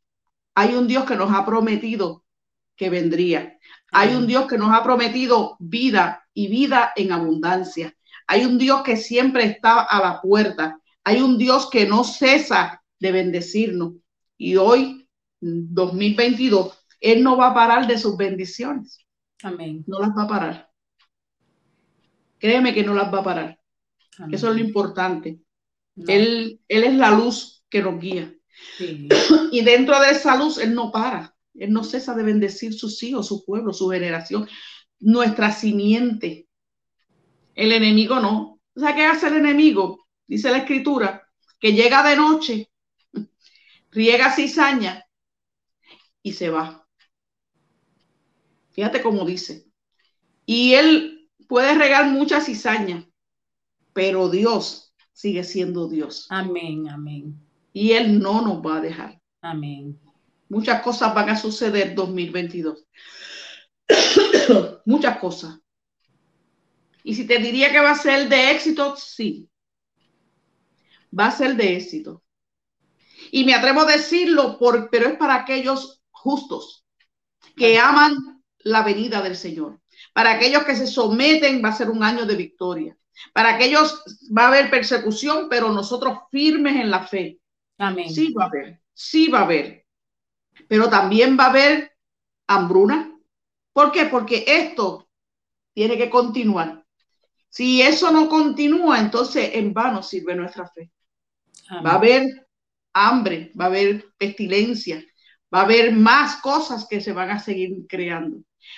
Hay un Dios que nos ha prometido que vendría. Hay un Dios que nos ha prometido vida y vida en abundancia. Hay un Dios que siempre está a la puerta. Hay un Dios que no cesa de bendecirnos. Y hoy, 2022, Él no va a parar de sus bendiciones. Amén. No las va a parar. Créeme que no las va a parar. Eso es lo importante. Él, él es la luz que nos guía. Y dentro de esa luz, Él no para. Él no cesa de bendecir sus hijos, su pueblo, su generación, nuestra simiente. El enemigo no. O sea, ¿qué hace el enemigo? Dice la escritura, que llega de noche, riega cizaña y se va. Fíjate cómo dice. Y él puede regar mucha cizaña, pero Dios sigue siendo Dios. Amén, amén. Y él no nos va a dejar. Amén. Muchas cosas van a suceder 2022. Muchas cosas. Y si te diría que va a ser de éxito, sí. Va a ser de éxito. Y me atrevo a decirlo, por, pero es para aquellos justos que aman la venida del Señor. Para aquellos que se someten va a ser un año de victoria. Para aquellos va a haber persecución, pero nosotros firmes en la fe. Amén. Sí va a haber, sí va a haber. Pero también va a haber hambruna. ¿Por qué? Porque esto tiene que continuar. Si eso no continúa, entonces en vano sirve nuestra fe. Va a haber hambre, va a haber pestilencia, va a haber más cosas que se van a seguir creando.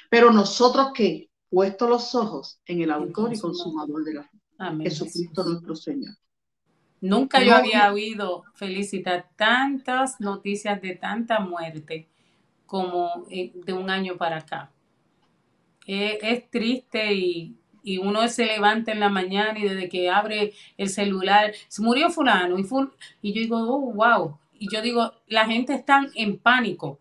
Pero nosotros que, puesto los ojos en el autor y consumador de la fe, Jesucristo nuestro Señor. Nunca yo había oído felicitar tantas noticias de tanta muerte como eh, de un año para acá. es triste y, y, uno se levanta en la mañana y desde que abre el celular, se murió fulano y, y yo digo, oh, wow. Y yo digo, la gente está en pánico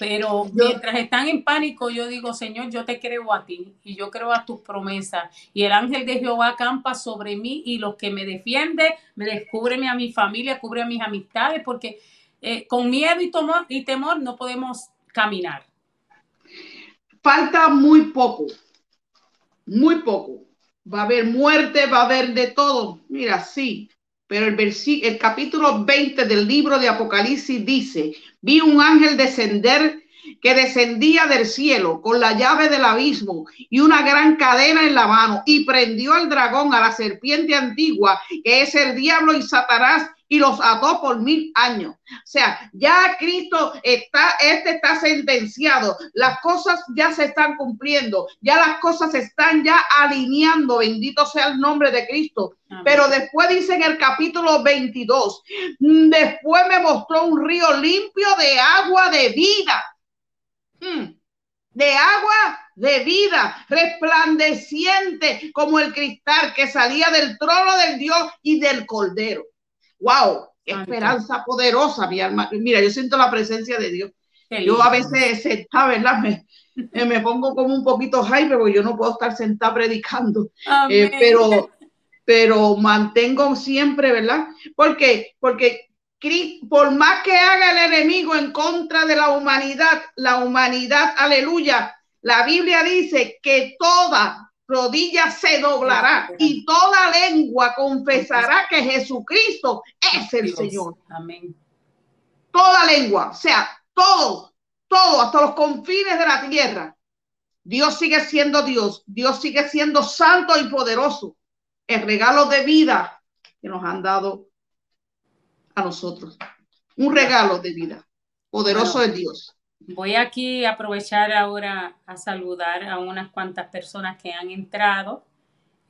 pero mientras están en pánico, yo digo, Señor, yo te creo a ti y yo creo a tus promesas. Y el ángel de Jehová campa sobre mí y los que me defiende, me descubre a mi familia, cubre a mis amistades, porque eh, con miedo y, y temor no podemos caminar. Falta muy poco, muy poco. Va a haber muerte, va a haber de todo. Mira, sí, pero el, el capítulo 20 del libro de Apocalipsis dice, vi un ángel descender que descendía del cielo con la llave del abismo y una gran cadena en la mano y prendió al dragón, a la serpiente antigua, que es el diablo y Satanás, y los ató por mil años. O sea, ya Cristo está, este está sentenciado, las cosas ya se están cumpliendo, ya las cosas se están ya alineando, bendito sea el nombre de Cristo. Pero después dice en el capítulo 22, después me mostró un río limpio de agua de vida. Hmm. de agua de vida, resplandeciente como el cristal que salía del trono del Dios y del Cordero. ¡Wow! ¡Qué esperanza poderosa, mi alma! Mira, yo siento la presencia de Dios. Yo a veces sentada, ¿verdad? Me, eh, me, pongo como un poquito hype porque yo no puedo estar sentada predicando. Eh, pero, pero mantengo siempre, ¿verdad? Porque, porque por más que haga el enemigo en contra de la humanidad, la humanidad, aleluya, la Biblia dice que toda rodilla se doblará y toda lengua confesará que Jesucristo es el Señor. Amén. Toda lengua, o sea, todo, todo, hasta los confines de la tierra. Dios sigue siendo Dios, Dios sigue siendo santo y poderoso. El regalo de vida que nos han dado a nosotros. Un regalo de vida. Poderoso es Dios. Voy aquí a aprovechar ahora a saludar a unas cuantas personas que han entrado.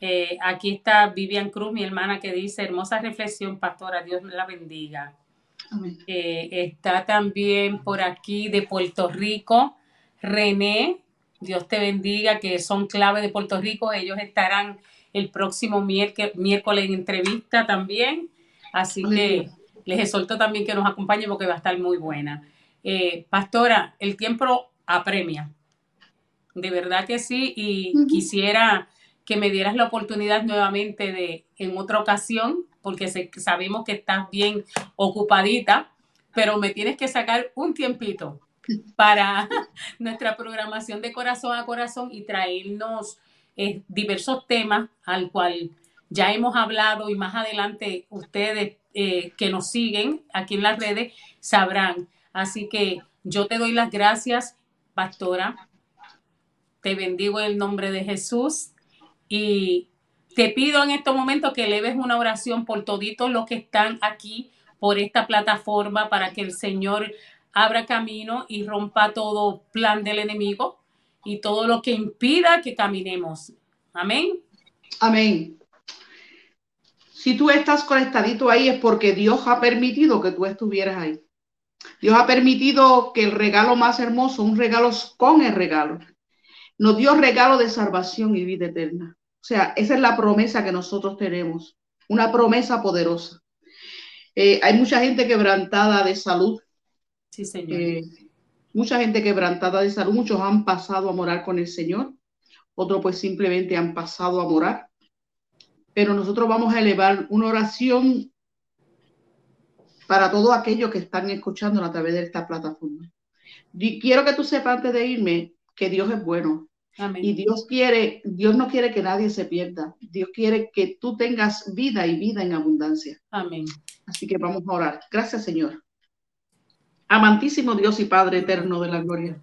Eh, aquí está Vivian Cruz, mi hermana, que dice, hermosa reflexión, pastora, Dios la bendiga. Eh, está también por aquí de Puerto Rico, René, Dios te bendiga, que son clave de Puerto Rico. Ellos estarán el próximo miércoles en entrevista también. Así que les exhorto también que nos acompañe porque va a estar muy buena. Eh, pastora, el tiempo apremia. De verdad que sí, y quisiera que me dieras la oportunidad nuevamente de en otra ocasión, porque sabemos que estás bien ocupadita, pero me tienes que sacar un tiempito para nuestra programación de corazón a corazón y traernos eh, diversos temas al cual ya hemos hablado y más adelante ustedes eh, que nos siguen aquí en las redes sabrán. Así que yo te doy las gracias, pastora. Te bendigo en el nombre de Jesús y te pido en este momento que leves una oración por toditos los que están aquí por esta plataforma para que el Señor abra camino y rompa todo plan del enemigo y todo lo que impida que caminemos. Amén. Amén. Si tú estás conectadito ahí es porque Dios ha permitido que tú estuvieras ahí. Dios ha permitido que el regalo más hermoso, un regalo con el regalo, nos dio regalo de salvación y vida eterna. O sea, esa es la promesa que nosotros tenemos, una promesa poderosa. Eh, hay mucha gente quebrantada de salud. Sí, Señor. Eh, mucha gente quebrantada de salud. Muchos han pasado a morar con el Señor. Otros pues simplemente han pasado a morar pero nosotros vamos a elevar una oración para todos aquellos que están escuchando a través de esta plataforma. Y quiero que tú sepas antes de irme que Dios es bueno. Y Dios quiere, Dios no quiere que nadie se pierda. Dios quiere que tú tengas vida y vida en abundancia. Amén. Así que vamos a orar. Gracias, Señor. Amantísimo Dios y Padre eterno de la gloria.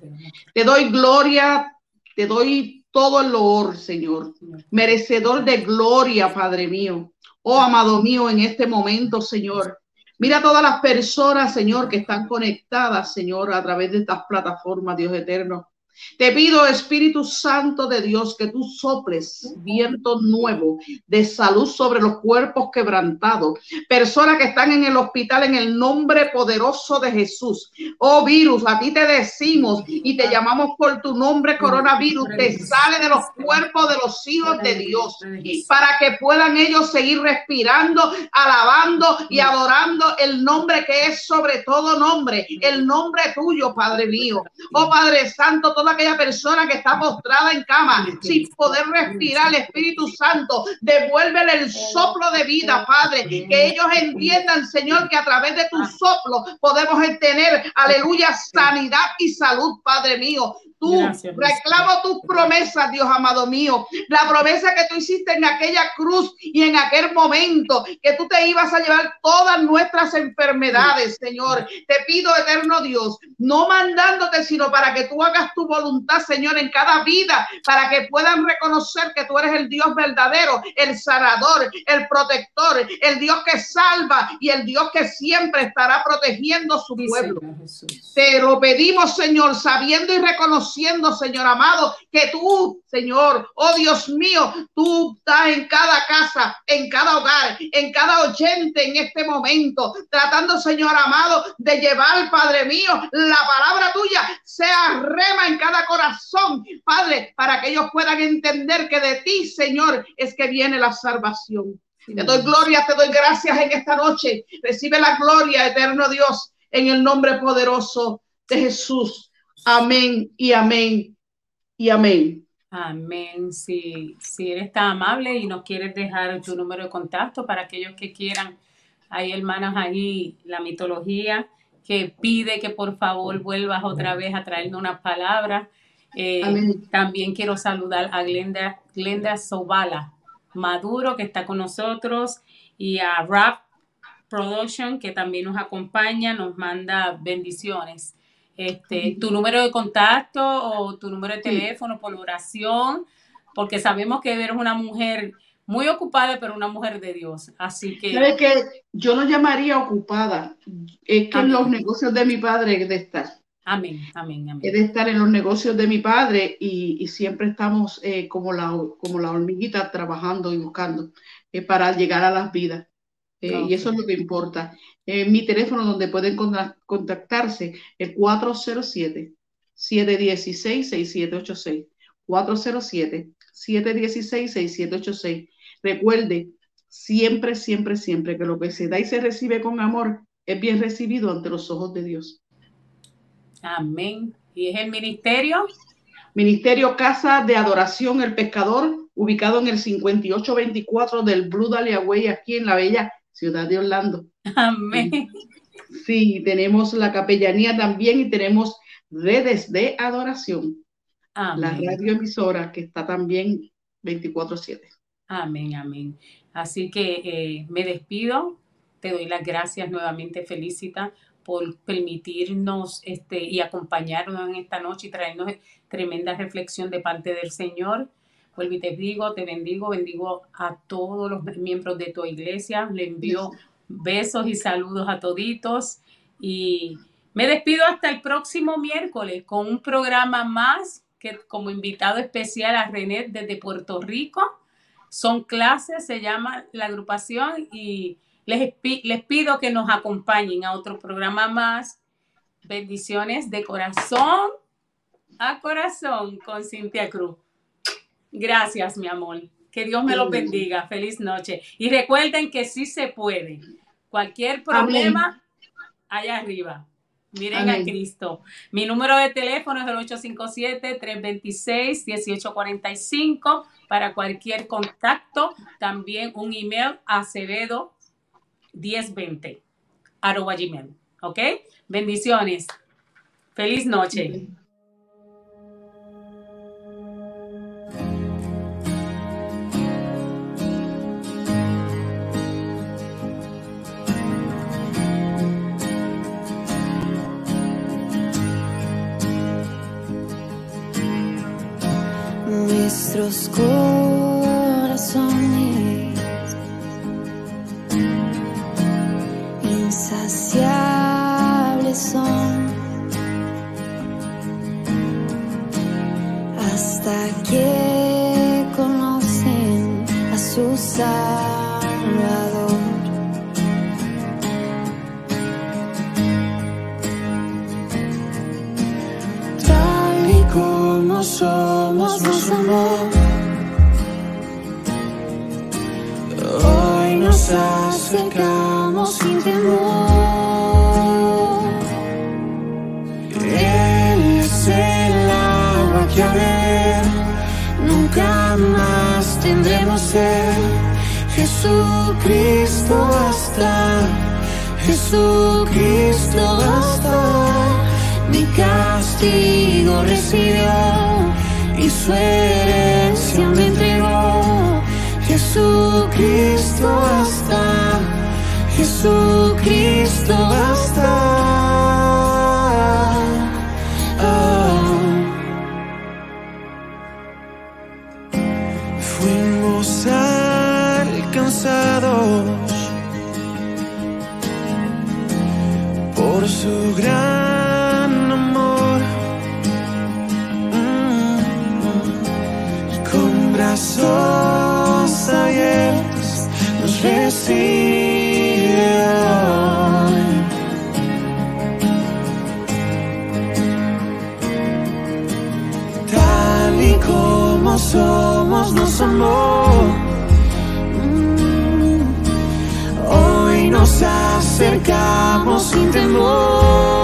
Te doy gloria, te doy todo el loor, Señor. Merecedor de gloria, Padre mío. Oh, amado mío, en este momento, Señor. Mira todas las personas, Señor, que están conectadas, Señor, a través de estas plataformas, Dios eterno. Te pido, Espíritu Santo de Dios, que tú soples viento nuevo de salud sobre los cuerpos quebrantados. Personas que están en el hospital en el nombre poderoso de Jesús. Oh virus, a ti te decimos y te llamamos por tu nombre, coronavirus. Te sale de los cuerpos de los hijos de Dios para que puedan ellos seguir respirando, alabando y adorando el nombre que es sobre todo nombre, el nombre tuyo, Padre mío. Oh Padre Santo, todo aquella persona que está postrada en cama sin poder respirar, el Espíritu Santo, devuélvele el soplo de vida, Padre, que ellos entiendan, Señor, que a través de tu soplo podemos tener, aleluya, sanidad y salud, Padre mío. Tú. Reclamo tus promesas, Dios amado mío. La promesa que tú hiciste en aquella cruz y en aquel momento, que tú te ibas a llevar todas nuestras enfermedades, Señor. Te pido, eterno Dios, no mandándote, sino para que tú hagas tu voluntad, Señor, en cada vida, para que puedan reconocer que tú eres el Dios verdadero, el sanador, el protector, el Dios que salva y el Dios que siempre estará protegiendo su pueblo. Te lo pedimos, Señor, sabiendo y reconociendo, Señor amado, que tú, Señor, oh Dios mío, tú estás en cada casa, en cada hogar, en cada oyente en este momento, tratando, Señor amado, de llevar, Padre mío, la palabra tuya sea rema en cada corazón, Padre, para que ellos puedan entender que de ti, Señor, es que viene la salvación. Te doy gloria, te doy gracias en esta noche. Recibe la gloria, eterno Dios, en el nombre poderoso de Jesús. Amén y amén y amén. Amén. Si, si eres tan amable y nos quieres dejar tu número de contacto para aquellos que quieran, hay hermanas ahí, la mitología, que pide que por favor vuelvas otra vez a traernos una palabra. Eh, también quiero saludar a Glenda, Glenda Sobala Maduro, que está con nosotros, y a Rap Production, que también nos acompaña, nos manda bendiciones. Este, tu número de contacto o tu número de teléfono por oración, porque sabemos que eres una mujer muy ocupada, pero una mujer de Dios. Así que. ¿Sabes que Yo no llamaría ocupada. Es que en los negocios de mi padre es de estar. Amén, amén, amén. Es de estar en los negocios de mi padre y, siempre estamos eh, como, la, como la hormiguita trabajando y buscando eh, para llegar a las vidas. Eh, y eso es lo que importa. mi teléfono donde pueden contactarse es 407-716-6786. 407-716-6786. Recuerde, siempre, siempre, siempre que lo que se da y se recibe con amor es bien recibido ante los ojos de Dios. Amén. ¿Y es el ministerio? Ministerio Casa de Adoración El Pescador, ubicado en el 5824 del Blue Dahlia Way, aquí en la bella ciudad de Orlando. Amén. Sí, tenemos la capellanía también y tenemos redes de adoración. Amén. La radioemisora que está también 24/7. Amén, amén. Así que eh, me despido. Te doy las gracias nuevamente, Felicita, por permitirnos este, y acompañarnos en esta noche y traernos tremenda reflexión de parte del Señor. Vuelvo y te digo, te bendigo, bendigo a todos los miembros de tu iglesia. Le envío besos y saludos a toditos. Y me despido hasta el próximo miércoles con un programa más que como invitado especial a René desde Puerto Rico. Son clases, se llama la agrupación y les, les pido que nos acompañen a otro programa más. Bendiciones de corazón a corazón con Cintia Cruz. Gracias, mi amor. Que Dios me lo bendiga. Feliz noche. Y recuerden que sí se puede. Cualquier problema, allá arriba. Miren a Cristo. Mi número de teléfono es el 857-326-1845 para cualquier contacto. También un email acevedo 1020 arroba gmail. ¿Ok? Bendiciones. Feliz noche. school Jesucristo basta, Jesucristo basta. mi castigo recibió y su herencia me entregó. Jesucristo basta, Jesucristo basta. Brazos abiertos nos recibe hoy. Tal y como somos nos amó. Mm. Hoy nos acercamos sin temor.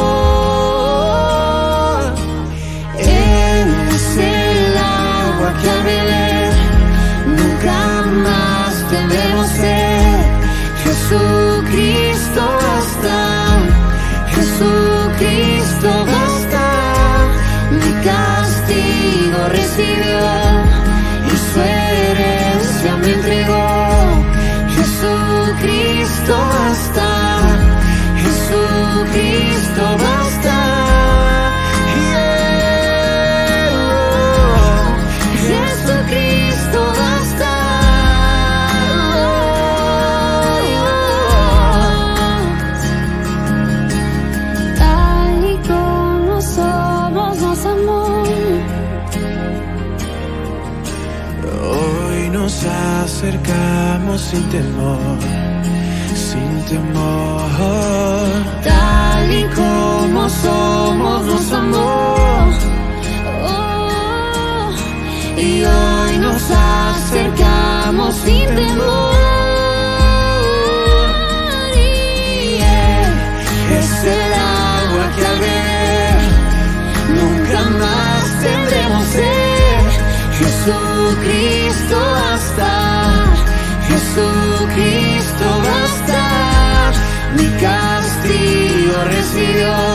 Sin temor, sin temor. Tal y como somos nos amó. Oh, y hoy nos acercamos sin temor. Y es el agua que al beber nunca más tendremos sed. Jesucristo basta, mi castigo recibió.